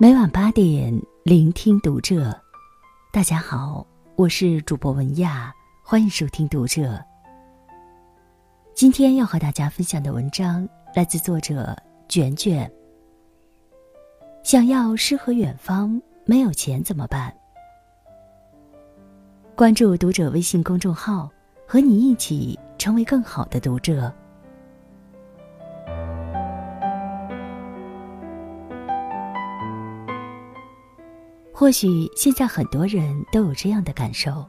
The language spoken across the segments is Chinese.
每晚八点，聆听读者。大家好，我是主播文亚，欢迎收听读者。今天要和大家分享的文章来自作者卷卷。想要诗和远方，没有钱怎么办？关注读者微信公众号，和你一起成为更好的读者。或许现在很多人都有这样的感受：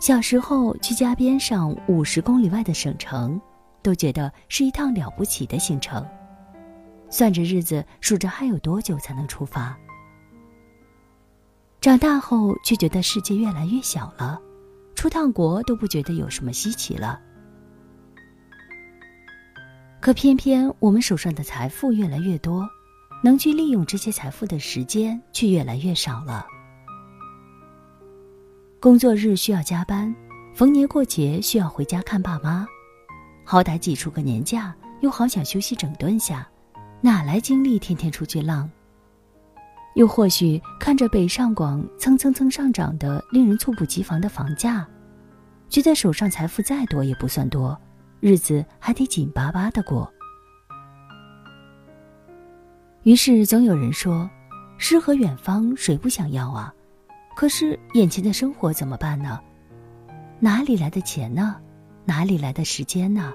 小时候去家边上五十公里外的省城，都觉得是一趟了不起的行程，算着日子，数着还有多久才能出发。长大后却觉得世界越来越小了，出趟国都不觉得有什么稀奇了。可偏偏我们手上的财富越来越多。能去利用这些财富的时间却越来越少了。工作日需要加班，逢年过节需要回家看爸妈，好歹挤出个年假，又好想休息整顿下，哪来精力天天出去浪？又或许看着北上广蹭蹭蹭上涨的令人猝不及防的房价，觉得手上财富再多也不算多，日子还得紧巴巴的过。于是总有人说：“诗和远方，谁不想要啊？可是眼前的生活怎么办呢？哪里来的钱呢？哪里来的时间呢？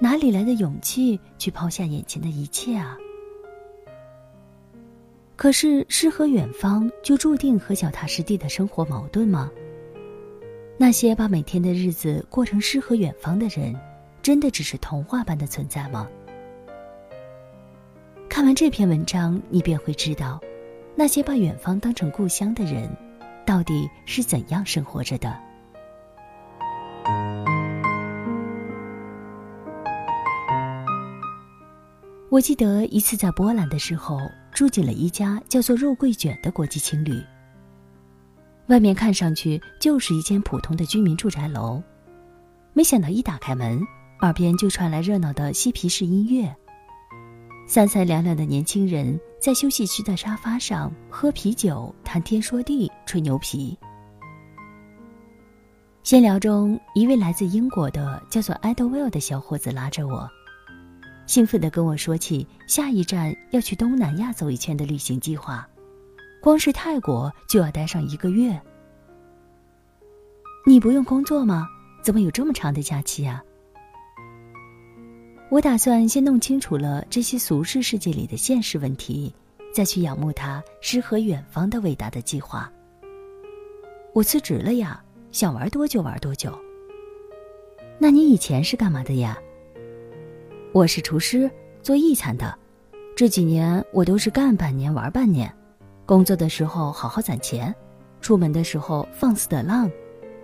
哪里来的勇气去抛下眼前的一切啊？”可是诗和远方就注定和脚踏实地的生活矛盾吗？那些把每天的日子过成诗和远方的人，真的只是童话般的存在吗？看完这篇文章，你便会知道，那些把远方当成故乡的人，到底是怎样生活着的。我记得一次在波兰的时候，住进了一家叫做“肉桂卷”的国际青旅。外面看上去就是一间普通的居民住宅楼，没想到一打开门，耳边就传来热闹的嬉皮士音乐。三三两两的年轻人在休息区的沙发上喝啤酒、谈天说地、吹牛皮。闲聊中，一位来自英国的叫做艾德威尔的小伙子拉着我，兴奋地跟我说起下一站要去东南亚走一圈的旅行计划，光是泰国就要待上一个月。你不用工作吗？怎么有这么长的假期啊？我打算先弄清楚了这些俗世世界里的现实问题，再去仰慕他诗和远方的伟大的计划。我辞职了呀，想玩多久玩多久。那你以前是干嘛的呀？我是厨师，做意餐的。这几年我都是干半年玩半年，工作的时候好好攒钱，出门的时候放肆的浪，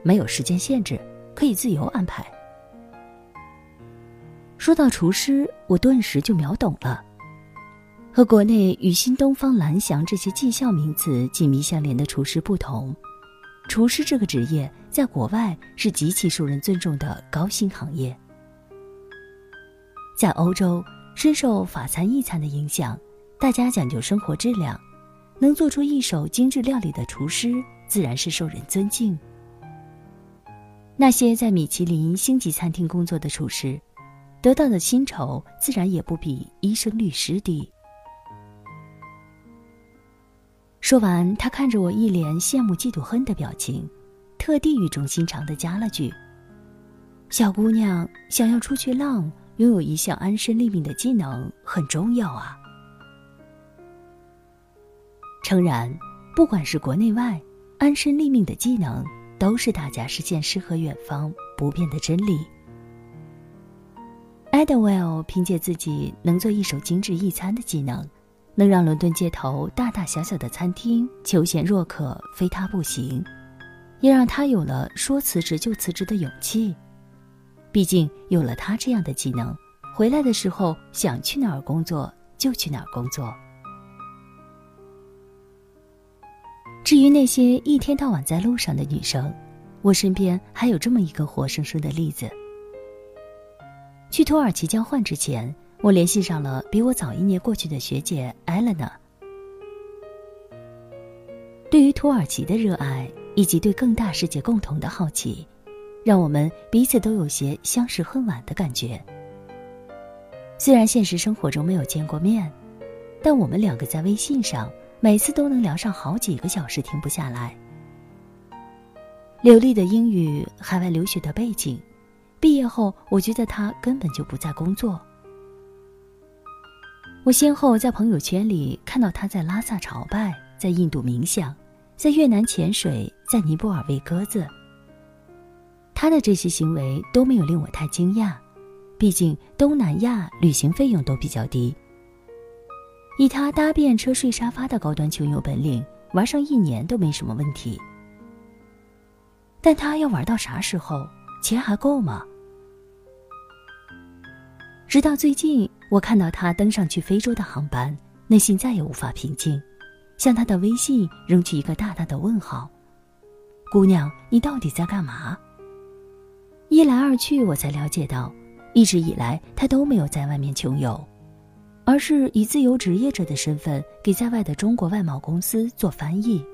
没有时间限制，可以自由安排。说到厨师，我顿时就秒懂了。和国内与新东方、蓝翔这些技校名词紧密相连的厨师不同，厨师这个职业在国外是极其受人尊重的高薪行业。在欧洲，深受法餐、意餐的影响，大家讲究生活质量，能做出一手精致料理的厨师自然是受人尊敬。那些在米其林星级餐厅工作的厨师。得到的薪酬自然也不比医生、律师低。说完，他看着我一脸羡慕、嫉妒、恨的表情，特地语重心长的加了句：“小姑娘想要出去浪，拥有一项安身立命的技能很重要啊。”诚然，不管是国内外，安身立命的技能都是大家实现诗和远方不变的真理。Edwell 凭借自己能做一手精致一餐的技能，能让伦敦街头大大小小的餐厅求贤若渴，非他不行，也让他有了说辞职就辞职的勇气。毕竟有了他这样的技能，回来的时候想去哪儿工作就去哪儿工作。至于那些一天到晚在路上的女生，我身边还有这么一个活生生的例子。去土耳其交换之前，我联系上了比我早一年过去的学姐艾 n 娜。对于土耳其的热爱以及对更大世界共同的好奇，让我们彼此都有些相识恨晚的感觉。虽然现实生活中没有见过面，但我们两个在微信上每次都能聊上好几个小时，停不下来。流利的英语，海外留学的背景，毕业后我觉得他根本就不在工作。我先后在朋友圈里看到他在拉萨朝拜，在印度冥想，在越南潜水，在尼泊尔喂鸽子。他的这些行为都没有令我太惊讶，毕竟东南亚旅行费用都比较低。以他搭便车睡沙发的高端穷游本领，玩上一年都没什么问题。但他要玩到啥时候？钱还够吗？直到最近，我看到他登上去非洲的航班，内心再也无法平静，向他的微信扔去一个大大的问号：“姑娘，你到底在干嘛？”一来二去，我才了解到，一直以来他都没有在外面穷游，而是以自由职业者的身份给在外的中国外贸公司做翻译。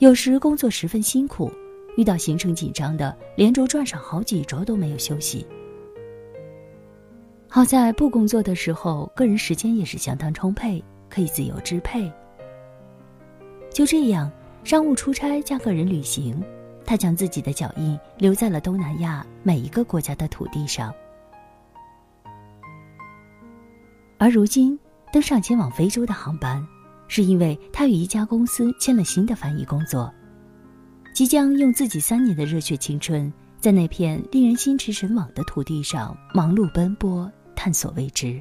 有时工作十分辛苦，遇到行程紧张的，连轴转上好几周都没有休息。好在不工作的时候，个人时间也是相当充沛，可以自由支配。就这样，商务出差加个人旅行，他将自己的脚印留在了东南亚每一个国家的土地上。而如今，登上前往非洲的航班。是因为他与一家公司签了新的翻译工作，即将用自己三年的热血青春，在那片令人心驰神往的土地上忙碌奔波，探索未知。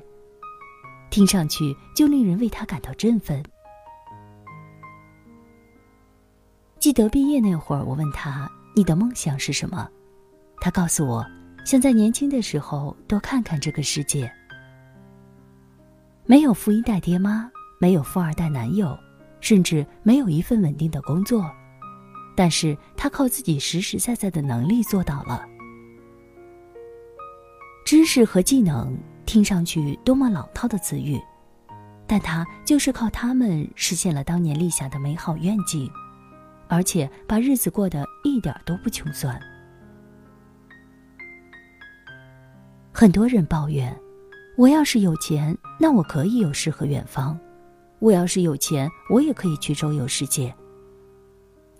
听上去就令人为他感到振奋。记得毕业那会儿，我问他：“你的梦想是什么？”他告诉我：“想在年轻的时候多看看这个世界。”没有富一代爹妈。没有富二代男友，甚至没有一份稳定的工作，但是他靠自己实实在在的能力做到了。知识和技能听上去多么老套的词语，但他就是靠他们实现了当年立下的美好愿景，而且把日子过得一点都不穷酸。很多人抱怨，我要是有钱，那我可以有诗和远方。我要是有钱，我也可以去周游世界。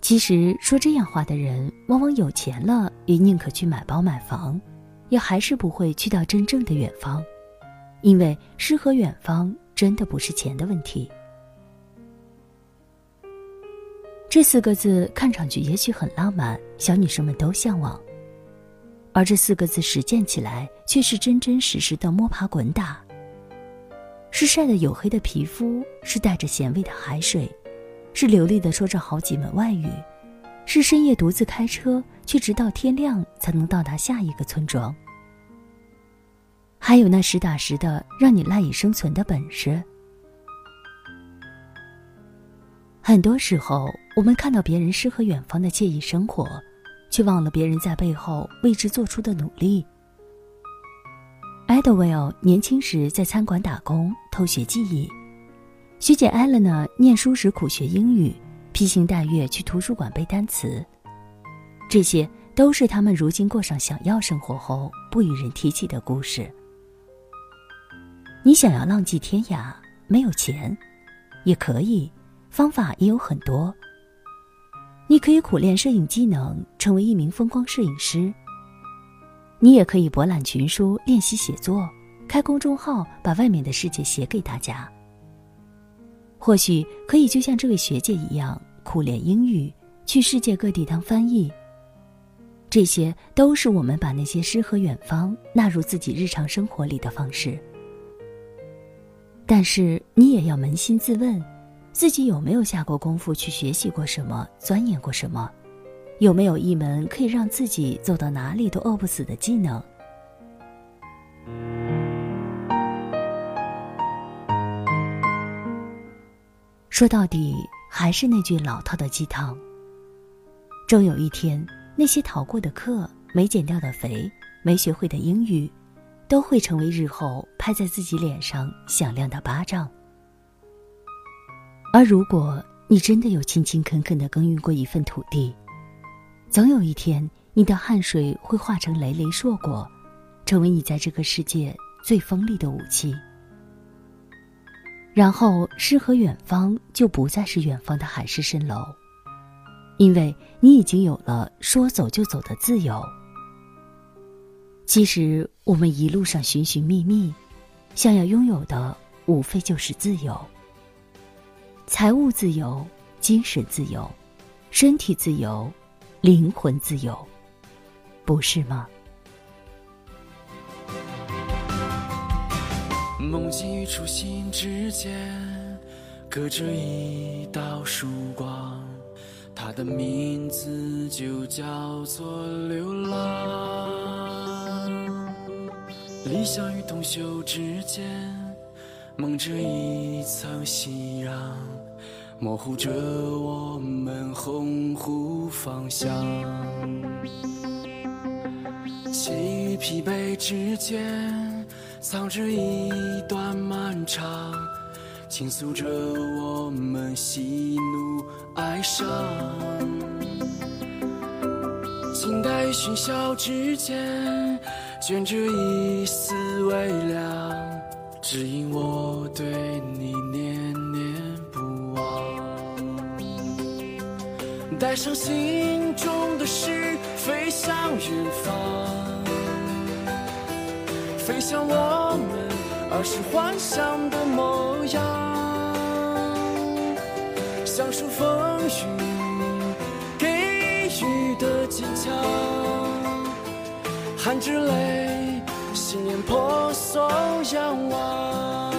其实说这样话的人，往往有钱了也宁可去买包买房，也还是不会去到真正的远方，因为诗和远方真的不是钱的问题。这四个字看上去也许很浪漫，小女生们都向往，而这四个字实践起来却是真真实实的摸爬滚打。是晒得黝黑的皮肤，是带着咸味的海水，是流利的说着好几门外语，是深夜独自开车，却直到天亮才能到达下一个村庄。还有那实打实的让你赖以生存的本事。很多时候，我们看到别人诗和远方的惬意生活，却忘了别人在背后为之做出的努力。Edwell 年轻时在餐馆打工偷学技艺，学姐 Elena 念书时苦学英语，披星戴月去图书馆背单词，这些都是他们如今过上想要生活后不与人提起的故事。你想要浪迹天涯，没有钱，也可以，方法也有很多。你可以苦练摄影技能，成为一名风光摄影师。你也可以博览群书，练习写作，开公众号，把外面的世界写给大家。或许可以就像这位学姐一样，苦练英语，去世界各地当翻译。这些都是我们把那些诗和远方纳入自己日常生活里的方式。但是你也要扪心自问，自己有没有下过功夫去学习过什么，钻研过什么？有没有一门可以让自己走到哪里都饿不死的技能？说到底，还是那句老套的鸡汤。终有一天，那些逃过的课、没减掉的肥、没学会的英语，都会成为日后拍在自己脸上响亮的巴掌。而如果你真的有勤勤恳恳的耕耘过一份土地，总有一天，你的汗水会化成累累硕果，成为你在这个世界最锋利的武器。然后，诗和远方就不再是远方的海市蜃楼，因为你已经有了说走就走的自由。其实，我们一路上寻寻觅觅，想要拥有的无非就是自由。财务自由、精神自由、身体自由、灵魂自由，不是吗？梦境与初心之间，隔着一道曙光，它的名字就叫做流浪。理想与同修之间，蒙着一层夕阳，模糊着我们鸿鹄方向。情与疲惫之间。藏着一段漫长，倾诉着我们喜怒哀伤。静待喧嚣之间，卷着一丝微凉，指引我对你念念不忘。带上心中的诗，飞向远方。飞向我们儿时幻想的模样，享受风雨给予的坚强，含着泪，信念婆娑仰望。